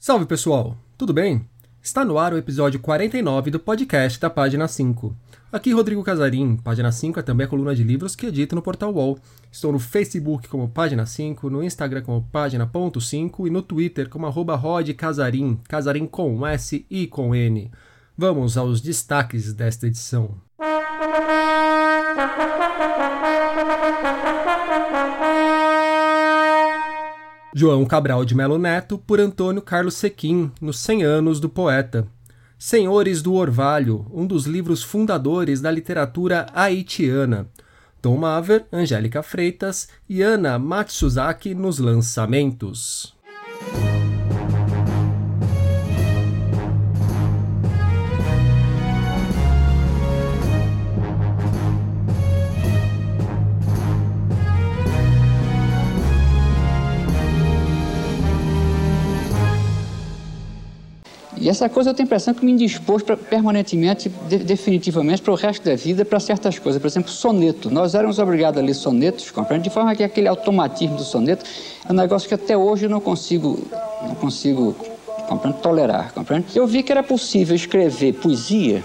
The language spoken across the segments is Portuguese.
Salve pessoal, tudo bem? Está no ar o episódio 49 do podcast da Página 5. Aqui Rodrigo Casarim, Página 5 é também a coluna de livros que edito no Portal Wall. Estou no Facebook como Página 5, no Instagram como Página.5 e no Twitter como arroba Rod Casarim, Casarim com S e com N. Vamos aos destaques desta edição. João Cabral de Melo Neto por Antônio Carlos Sequim, nos 100 anos do poeta. Senhores do Orvalho, um dos livros fundadores da literatura haitiana. Tom Maver, Angélica Freitas e Ana Matsuzaki nos lançamentos. E essa coisa eu tenho a impressão que me indispôs pra, permanentemente, de, definitivamente, para o resto da vida, para certas coisas. Por exemplo, soneto. Nós éramos obrigados a ler sonetos, compreende? De forma que aquele automatismo do soneto é um negócio que até hoje eu não consigo, não consigo compreende? tolerar. Compreende? Eu vi que era possível escrever poesia,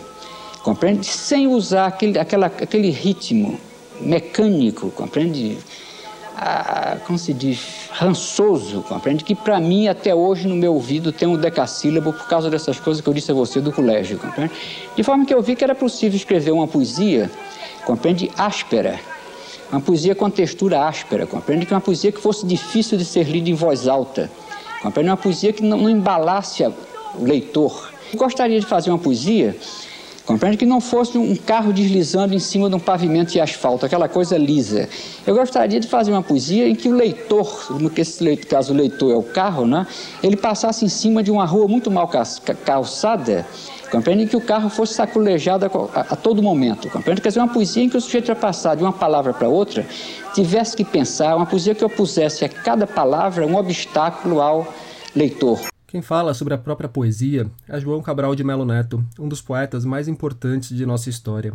compreende? Sem usar aquele, aquela, aquele ritmo mecânico, compreende? Como se diz, rançoso, compreende? Que para mim, até hoje, no meu ouvido, tem um decassílabo por causa dessas coisas que eu disse a você do colégio, compreende? De forma que eu vi que era possível escrever uma poesia, compreende? Áspera. Uma poesia com textura áspera, compreende? Que uma poesia que fosse difícil de ser lida em voz alta, compreende? Uma poesia que não, não embalasse o leitor. Eu gostaria de fazer uma poesia Compreende que não fosse um carro deslizando em cima de um pavimento de asfalto, aquela coisa lisa. Eu gostaria de fazer uma poesia em que o leitor, no caso o leitor é o carro, né, ele passasse em cima de uma rua muito mal calçada, compreende que o carro fosse saculejado a, a, a, todo momento. Compreende? Quer dizer, uma poesia em que o sujeito ia passar de uma palavra para outra, tivesse que pensar, uma poesia que opusesse a cada palavra um obstáculo ao leitor. Quem fala sobre a própria poesia é João Cabral de Melo Neto, um dos poetas mais importantes de nossa história.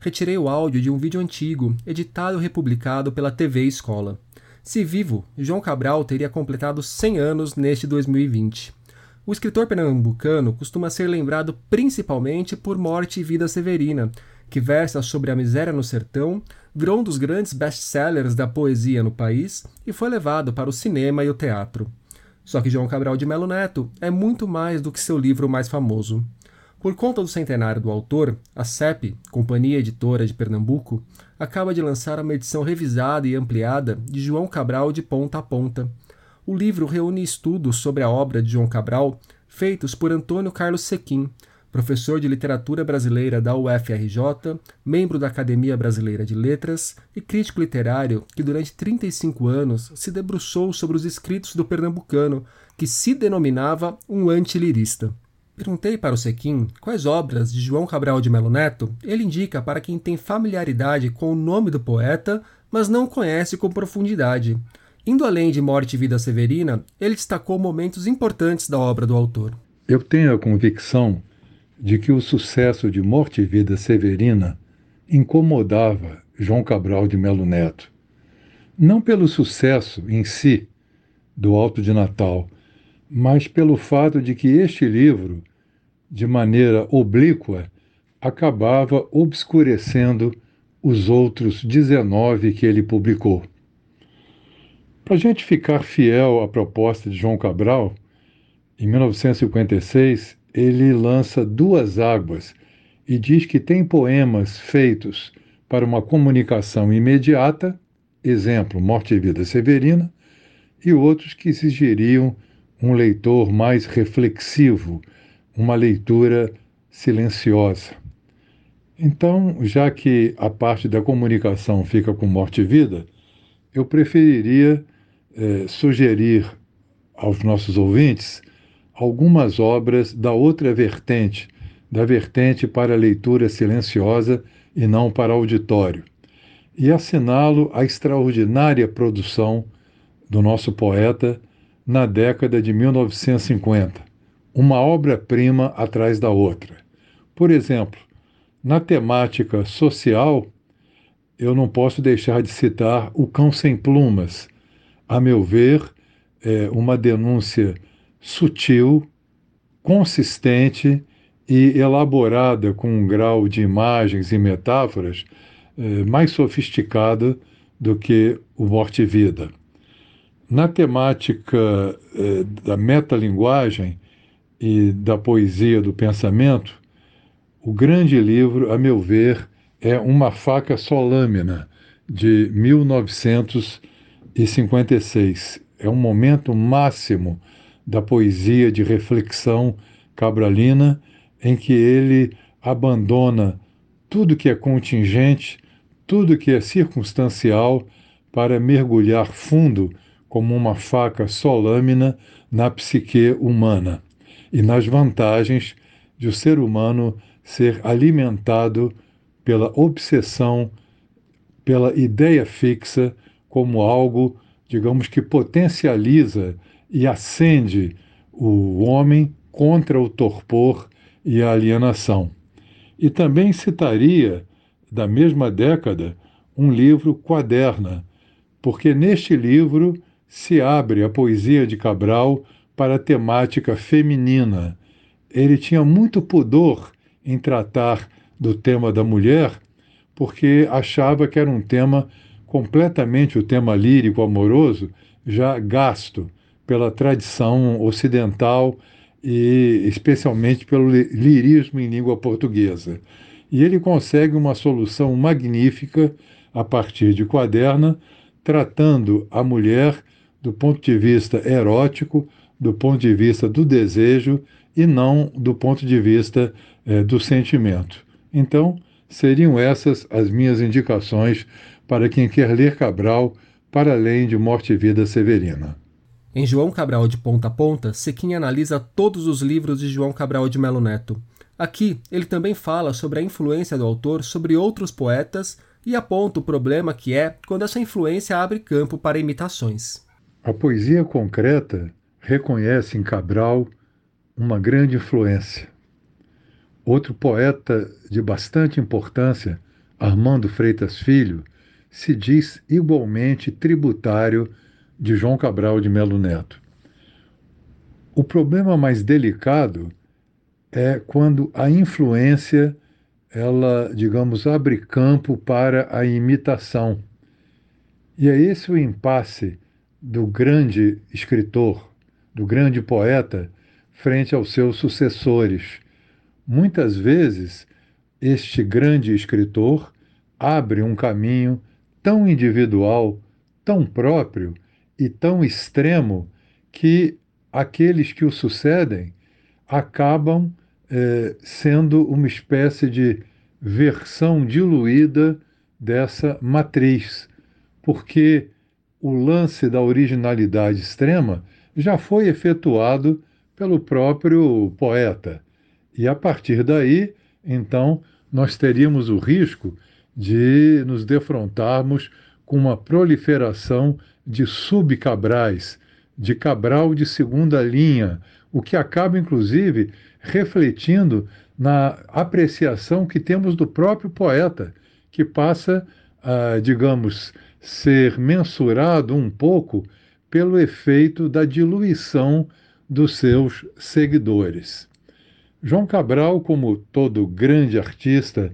Retirei o áudio de um vídeo antigo, editado e republicado pela TV Escola. Se vivo, João Cabral teria completado 100 anos neste 2020. O escritor pernambucano costuma ser lembrado principalmente por Morte e Vida Severina, que versa sobre a miséria no sertão, virou um dos grandes best-sellers da poesia no país e foi levado para o cinema e o teatro. Só que João Cabral de Melo Neto é muito mais do que seu livro mais famoso. Por conta do centenário do autor, a CEP, Companhia Editora de Pernambuco, acaba de lançar uma edição revisada e ampliada de João Cabral de ponta a ponta. O livro reúne estudos sobre a obra de João Cabral feitos por Antônio Carlos Sequim, professor de literatura brasileira da UFRJ, membro da Academia Brasileira de Letras e crítico literário que durante 35 anos se debruçou sobre os escritos do pernambucano, que se denominava um antilirista. Perguntei para o Sequim quais obras de João Cabral de Melo Neto ele indica para quem tem familiaridade com o nome do poeta, mas não conhece com profundidade. Indo além de Morte e Vida Severina, ele destacou momentos importantes da obra do autor. Eu tenho a convicção de que o sucesso de Morte e Vida Severina incomodava João Cabral de Melo Neto. Não pelo sucesso em si do Alto de Natal, mas pelo fato de que este livro, de maneira oblíqua, acabava obscurecendo os outros 19 que ele publicou. Para a gente ficar fiel à proposta de João Cabral, em 1956, ele lança duas águas e diz que tem poemas feitos para uma comunicação imediata, exemplo, Morte e Vida Severina, e outros que exigiriam um leitor mais reflexivo, uma leitura silenciosa. Então, já que a parte da comunicação fica com morte e vida, eu preferiria eh, sugerir aos nossos ouvintes algumas obras da outra vertente, da vertente para leitura silenciosa e não para auditório. E assinalo a extraordinária produção do nosso poeta na década de 1950, uma obra-prima atrás da outra. Por exemplo, na temática social, eu não posso deixar de citar O Cão Sem Plumas, a meu ver, é uma denúncia sutil, consistente e elaborada com um grau de imagens e metáforas eh, mais sofisticado do que o Morte e Vida. Na temática eh, da metalinguagem e da poesia do pensamento, o grande livro, a meu ver, é Uma Faca Só Lâmina, de 1956. É um momento máximo da poesia de reflexão cabralina em que ele abandona tudo que é contingente, tudo que é circunstancial, para mergulhar fundo como uma faca só lâmina na psique humana e nas vantagens de o ser humano ser alimentado pela obsessão, pela ideia fixa como algo, digamos que potencializa e acende o homem contra o torpor e a alienação. E também citaria, da mesma década, um livro Quaderna, porque neste livro se abre a poesia de Cabral para a temática feminina. Ele tinha muito pudor em tratar do tema da mulher, porque achava que era um tema completamente o tema lírico amoroso já gasto pela tradição ocidental e especialmente pelo lirismo em língua portuguesa. E ele consegue uma solução magnífica a partir de Quaderna, tratando a mulher do ponto de vista erótico, do ponto de vista do desejo e não do ponto de vista é, do sentimento. Então, seriam essas as minhas indicações para quem quer ler Cabral para além de Morte e Vida Severina. Em João Cabral de Ponta a Ponta, Sequinha analisa todos os livros de João Cabral de Melo Neto. Aqui, ele também fala sobre a influência do autor sobre outros poetas e aponta o problema que é quando essa influência abre campo para imitações. A poesia concreta reconhece em Cabral uma grande influência. Outro poeta de bastante importância, Armando Freitas Filho, se diz igualmente tributário de João Cabral de Melo Neto. O problema mais delicado é quando a influência ela, digamos, abre campo para a imitação. E é esse o impasse do grande escritor, do grande poeta, frente aos seus sucessores. Muitas vezes, este grande escritor abre um caminho tão individual, tão próprio e tão extremo que aqueles que o sucedem acabam eh, sendo uma espécie de versão diluída dessa matriz, porque o lance da originalidade extrema já foi efetuado pelo próprio poeta. E a partir daí, então, nós teríamos o risco de nos defrontarmos com uma proliferação de subcabrais, de cabral de segunda linha, o que acaba, inclusive, refletindo na apreciação que temos do próprio poeta, que passa a, digamos, ser mensurado um pouco pelo efeito da diluição dos seus seguidores. João Cabral, como todo grande artista,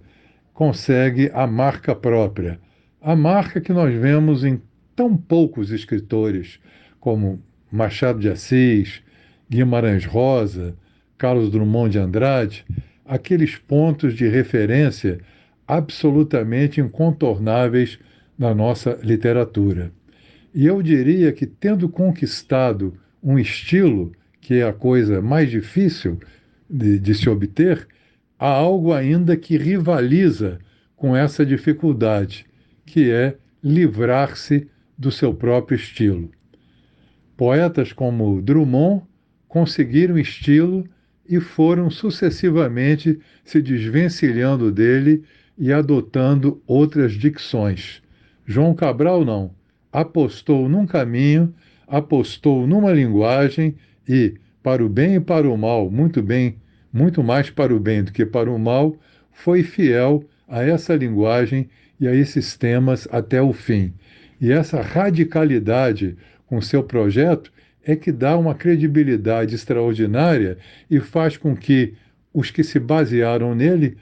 consegue a marca própria, a marca que nós vemos em tão poucos escritores como Machado de Assis, Guimarães Rosa, Carlos Drummond de Andrade, aqueles pontos de referência absolutamente incontornáveis na nossa literatura. E eu diria que, tendo conquistado um estilo, que é a coisa mais difícil de, de se obter, há algo ainda que rivaliza com essa dificuldade, que é livrar-se do seu próprio estilo. Poetas como Drummond conseguiram estilo e foram sucessivamente se desvencilhando dele e adotando outras dicções. João Cabral não. Apostou num caminho, apostou numa linguagem e, para o bem e para o mal, muito bem, muito mais para o bem do que para o mal, foi fiel a essa linguagem e a esses temas até o fim. E essa radicalidade com seu projeto é que dá uma credibilidade extraordinária e faz com que os que se basearam nele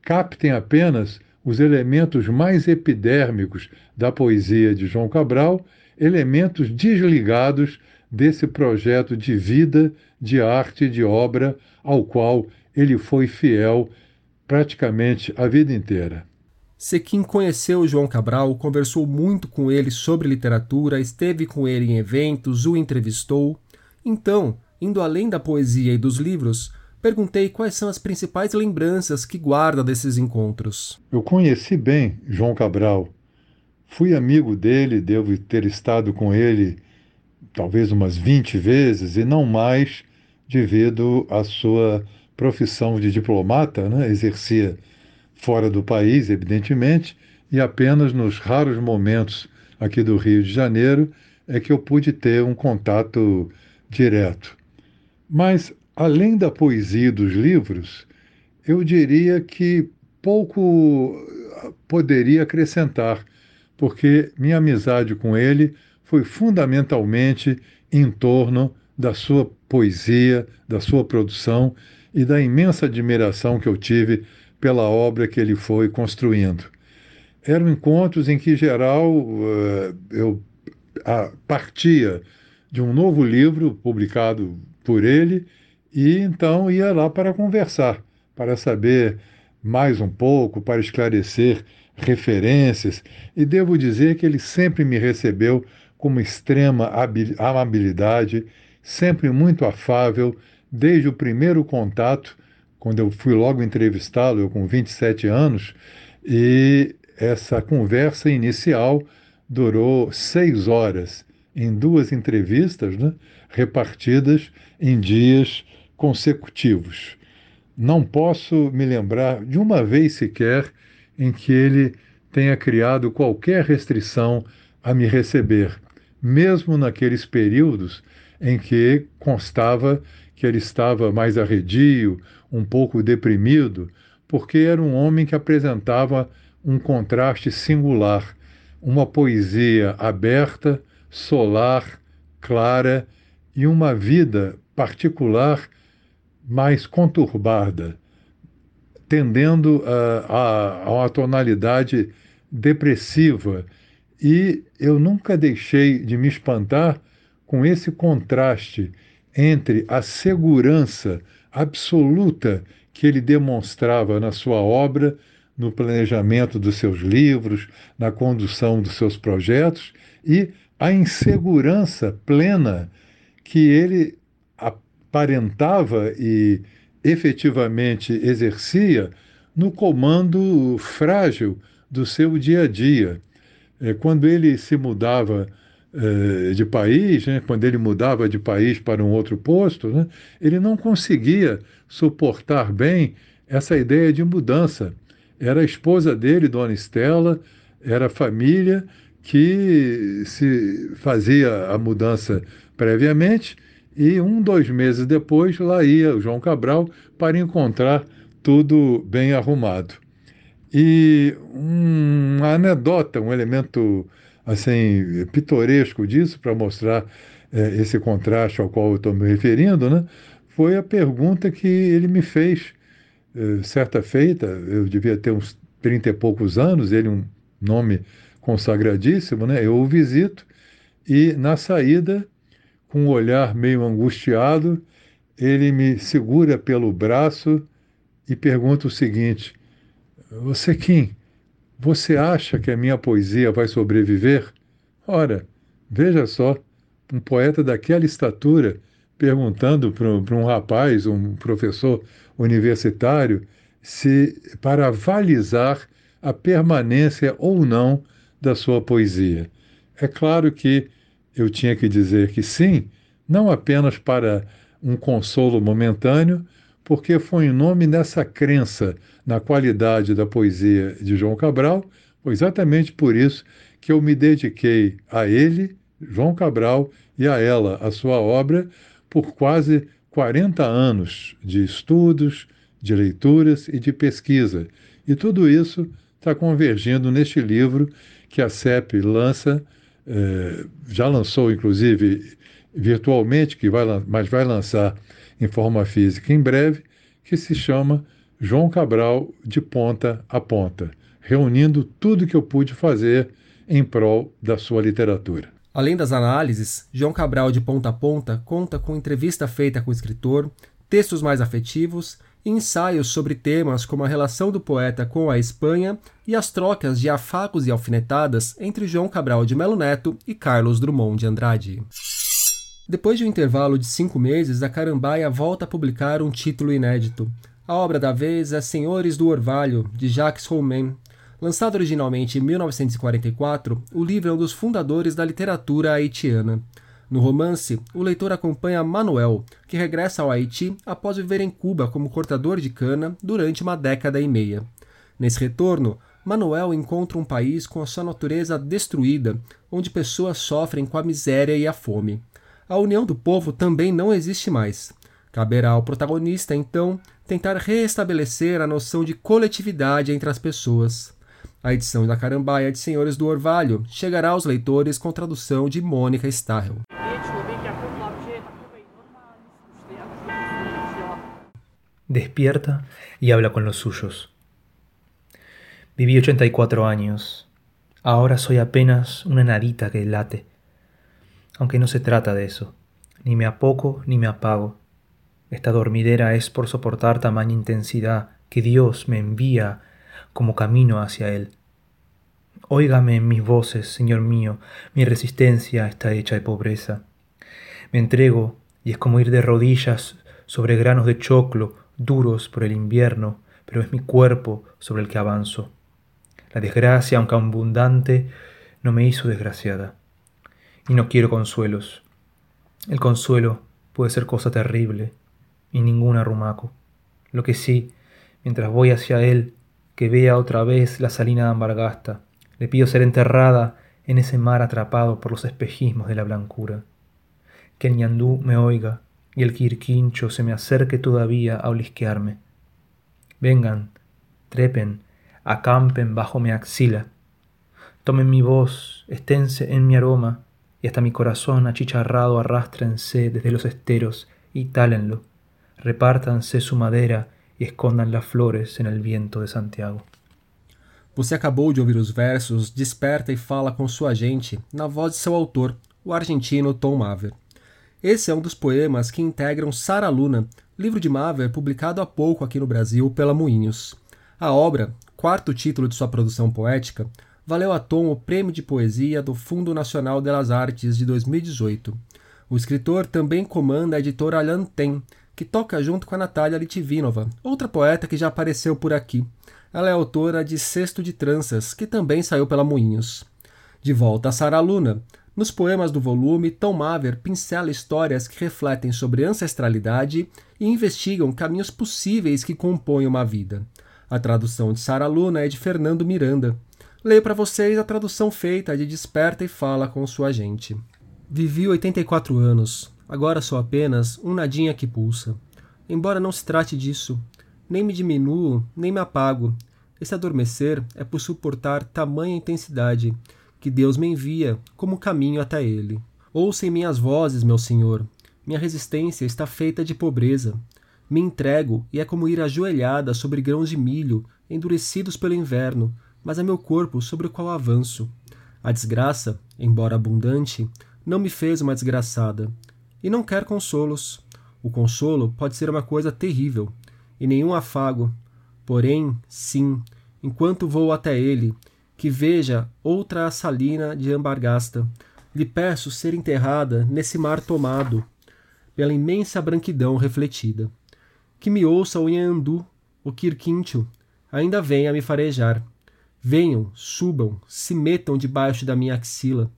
captem apenas os elementos mais epidérmicos da poesia de João Cabral, elementos desligados desse projeto de vida, de arte, de obra ao qual ele foi fiel praticamente a vida inteira. Sequim conheceu João Cabral, conversou muito com ele sobre literatura, esteve com ele em eventos, o entrevistou. Então, indo além da poesia e dos livros, perguntei quais são as principais lembranças que guarda desses encontros. Eu conheci bem João Cabral. Fui amigo dele, devo ter estado com ele talvez umas 20 vezes e não mais, devido à sua profissão de diplomata, né? exercia fora do país, evidentemente, e apenas nos raros momentos aqui do Rio de Janeiro é que eu pude ter um contato direto. Mas, além da poesia dos livros, eu diria que pouco poderia acrescentar, porque minha amizade com ele foi fundamentalmente em torno da sua poesia, da sua produção e da imensa admiração que eu tive pela obra que ele foi construindo. Eram encontros em que, geral, eh, eu partia de um novo livro publicado por ele e então ia lá para conversar, para saber mais um pouco, para esclarecer referências. E devo dizer que ele sempre me recebeu com uma extrema amabilidade, sempre muito afável, desde o primeiro contato, quando eu fui logo entrevistá-lo, eu com 27 anos, e essa conversa inicial durou seis horas, em duas entrevistas, né, repartidas em dias consecutivos. Não posso me lembrar de uma vez sequer em que ele tenha criado qualquer restrição a me receber, mesmo naqueles períodos em que constava que ele estava mais arredio, um pouco deprimido, porque era um homem que apresentava um contraste singular, uma poesia aberta, solar, clara e uma vida particular mais conturbada, tendendo a, a, a uma tonalidade depressiva. E eu nunca deixei de me espantar com esse contraste entre a segurança absoluta que ele demonstrava na sua obra, no planejamento dos seus livros, na condução dos seus projetos e a insegurança plena que ele aparentava e efetivamente exercia no comando frágil do seu dia a dia. É, quando ele se mudava de país, né, quando ele mudava de país para um outro posto, né, ele não conseguia suportar bem essa ideia de mudança. Era a esposa dele, Dona Estela, era a família que se fazia a mudança previamente e um, dois meses depois lá ia o João Cabral para encontrar tudo bem arrumado. E uma anedota, um elemento assim pitoresco disso para mostrar é, esse contraste ao qual eu estou me referindo, né? Foi a pergunta que ele me fez é, certa feita. Eu devia ter uns trinta e poucos anos. Ele um nome consagradíssimo, né? Eu o visito e na saída, com um olhar meio angustiado, ele me segura pelo braço e pergunta o seguinte: Você quem? Você acha que a minha poesia vai sobreviver? Ora, veja só, um poeta daquela estatura perguntando para um rapaz, um professor universitário, se para avalizar a permanência ou não da sua poesia. É claro que eu tinha que dizer que sim, não apenas para um consolo momentâneo, porque foi em nome dessa crença na qualidade da poesia de João Cabral, foi exatamente por isso que eu me dediquei a ele, João Cabral, e a ela, a sua obra, por quase 40 anos de estudos, de leituras e de pesquisa. E tudo isso está convergindo neste livro que a CEP lança, eh, já lançou inclusive virtualmente, que vai, mas vai lançar em forma física em breve, que se chama João Cabral de Ponta a Ponta, reunindo tudo que eu pude fazer em prol da sua literatura. Além das análises, João Cabral de Ponta a Ponta conta com entrevista feita com o escritor, textos mais afetivos e ensaios sobre temas como a relação do poeta com a Espanha e as trocas de afagos e alfinetadas entre João Cabral de Melo Neto e Carlos Drummond de Andrade. Depois de um intervalo de cinco meses, a Carambaia volta a publicar um título inédito. A obra da vez é Senhores do Orvalho, de Jacques Roumain. Lançado originalmente em 1944, o livro é um dos fundadores da literatura haitiana. No romance, o leitor acompanha Manuel, que regressa ao Haiti após viver em Cuba como cortador de cana durante uma década e meia. Nesse retorno, Manuel encontra um país com a sua natureza destruída, onde pessoas sofrem com a miséria e a fome a união do povo também não existe mais. Caberá ao protagonista, então, tentar reestabelecer a noção de coletividade entre as pessoas. A edição da Carambaia de Senhores do Orvalho chegará aos leitores com tradução de Mônica Starrel. Despierta y habla con los suyos. Viví 84 años. Ahora soy apenas una nadita que late. aunque no se trata de eso. Ni me apoco ni me apago. Esta dormidera es por soportar tamaña intensidad que Dios me envía como camino hacia Él. Óigame en mis voces, Señor mío, mi resistencia está hecha de pobreza. Me entrego y es como ir de rodillas sobre granos de choclo duros por el invierno, pero es mi cuerpo sobre el que avanzo. La desgracia, aunque abundante, no me hizo desgraciada y no quiero consuelos. El consuelo puede ser cosa terrible y ningún arrumaco. Lo que sí, mientras voy hacia él, que vea otra vez la salina de Ambargasta, le pido ser enterrada en ese mar atrapado por los espejismos de la blancura. Que el ñandú me oiga y el quirquincho se me acerque todavía a olisquearme. Vengan, trepen, acampen bajo mi axila. Tomen mi voz, esténse en mi aroma, y hasta mi corazón achicharrado arrástrense desde los esteros y tálenlo, repártanse su madera e escondan las flores el viento de Santiago. Você acabou de ouvir os versos Desperta e Fala com Sua Gente, na voz de seu autor, o argentino Tom Maver. Esse é um dos poemas que integram Sara Luna, livro de Maver publicado há pouco aqui no Brasil pela Moinhos. A obra, quarto título de sua produção poética, valeu a Tom o Prêmio de Poesia do Fundo Nacional das Artes de 2018. O escritor também comanda a editora Lanten, que toca junto com a Natália Litvinova, outra poeta que já apareceu por aqui. Ela é autora de Cesto de Tranças, que também saiu pela Moinhos. De volta a Sara Luna, nos poemas do volume, Tom Maver pincela histórias que refletem sobre ancestralidade e investigam caminhos possíveis que compõem uma vida. A tradução de Sara Luna é de Fernando Miranda. Leio para vocês a tradução feita de Desperta e Fala com sua gente. Vivi 84 anos, agora sou apenas um nadinha que pulsa. Embora não se trate disso, nem me diminuo, nem me apago. Esse adormecer é por suportar tamanha intensidade que Deus me envia como caminho até Ele. Ouçam minhas vozes, meu Senhor. Minha resistência está feita de pobreza. Me entrego e é como ir ajoelhada sobre grãos de milho, endurecidos pelo inverno, mas é meu corpo sobre o qual avanço. A desgraça, embora abundante, não me fez uma desgraçada. E não quer consolos. O consolo pode ser uma coisa terrível, e nenhum afago. Porém, sim, enquanto vou até ele, que veja outra assalina de Ambargasta, lhe peço ser enterrada nesse mar tomado, pela imensa branquidão refletida. Que me ouça o Yandu, o Quirquintio, ainda venha me farejar Venham, subam, se metam debaixo da minha axila,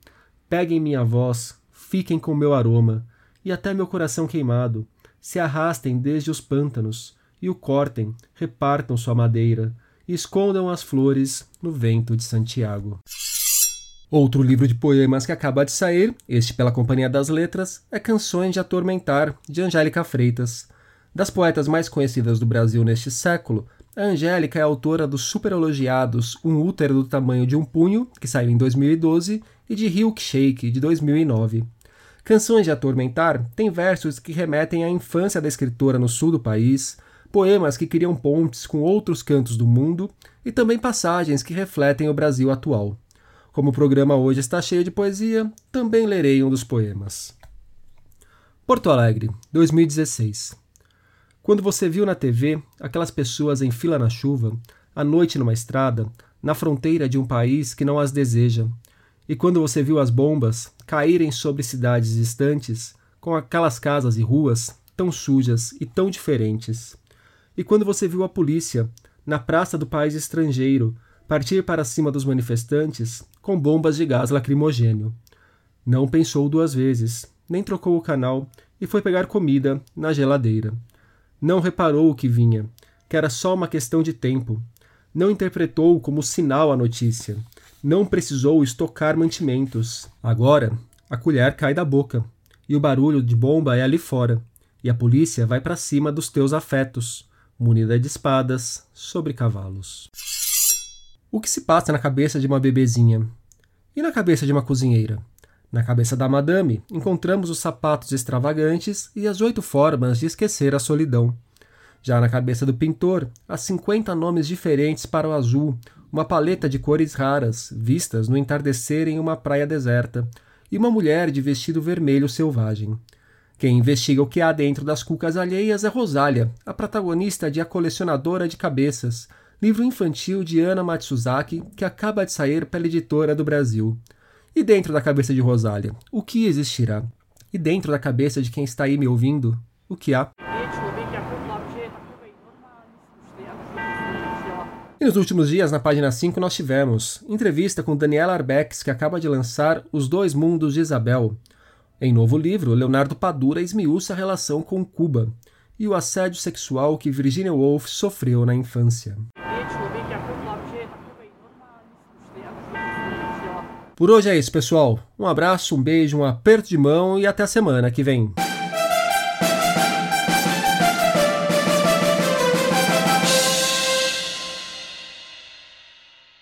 peguem minha voz, fiquem com meu aroma, e até meu coração queimado, se arrastem desde os pântanos, e o cortem, repartam sua madeira, e escondam as flores no vento de Santiago. Outro livro de poemas que acaba de sair, este pela Companhia das Letras, é Canções de Atormentar, de Angélica Freitas. Das poetas mais conhecidas do Brasil neste século, a Angélica é autora dos superelogiados Um Útero do Tamanho de um Punho, que saiu em 2012, e de Shake, de 2009. Canções de Atormentar tem versos que remetem à infância da escritora no sul do país, poemas que criam pontes com outros cantos do mundo e também passagens que refletem o Brasil atual. Como o programa hoje está cheio de poesia, também lerei um dos poemas. Porto Alegre, 2016. Quando você viu na TV aquelas pessoas em fila na chuva, à noite numa estrada, na fronteira de um país que não as deseja, e quando você viu as bombas caírem sobre cidades distantes, com aquelas casas e ruas tão sujas e tão diferentes, e quando você viu a polícia, na praça do país estrangeiro, partir para cima dos manifestantes com bombas de gás lacrimogênio. Não pensou duas vezes, nem trocou o canal e foi pegar comida na geladeira. Não reparou o que vinha, que era só uma questão de tempo. Não interpretou como sinal a notícia. Não precisou estocar mantimentos. Agora, a colher cai da boca e o barulho de bomba é ali fora, e a polícia vai para cima dos teus afetos, munida de espadas sobre cavalos. O que se passa na cabeça de uma bebezinha? E na cabeça de uma cozinheira? Na cabeça da madame, encontramos os sapatos extravagantes e as oito formas de esquecer a solidão. Já na cabeça do pintor, há cinquenta nomes diferentes para o azul, uma paleta de cores raras, vistas no entardecer em uma praia deserta, e uma mulher de vestido vermelho selvagem. Quem investiga o que há dentro das cucas alheias é Rosália, a protagonista de A Colecionadora de Cabeças, livro infantil de Ana Matsuzaki que acaba de sair pela editora do Brasil. E dentro da cabeça de Rosália, o que existirá? E dentro da cabeça de quem está aí me ouvindo, o que há? E nos últimos dias, na página 5, nós tivemos entrevista com Daniela Arbex, que acaba de lançar Os Dois Mundos de Isabel. Em novo livro, Leonardo Padura esmiuça a relação com Cuba e o assédio sexual que Virginia Woolf sofreu na infância. Por hoje é isso, pessoal. Um abraço, um beijo, um aperto de mão e até a semana que vem.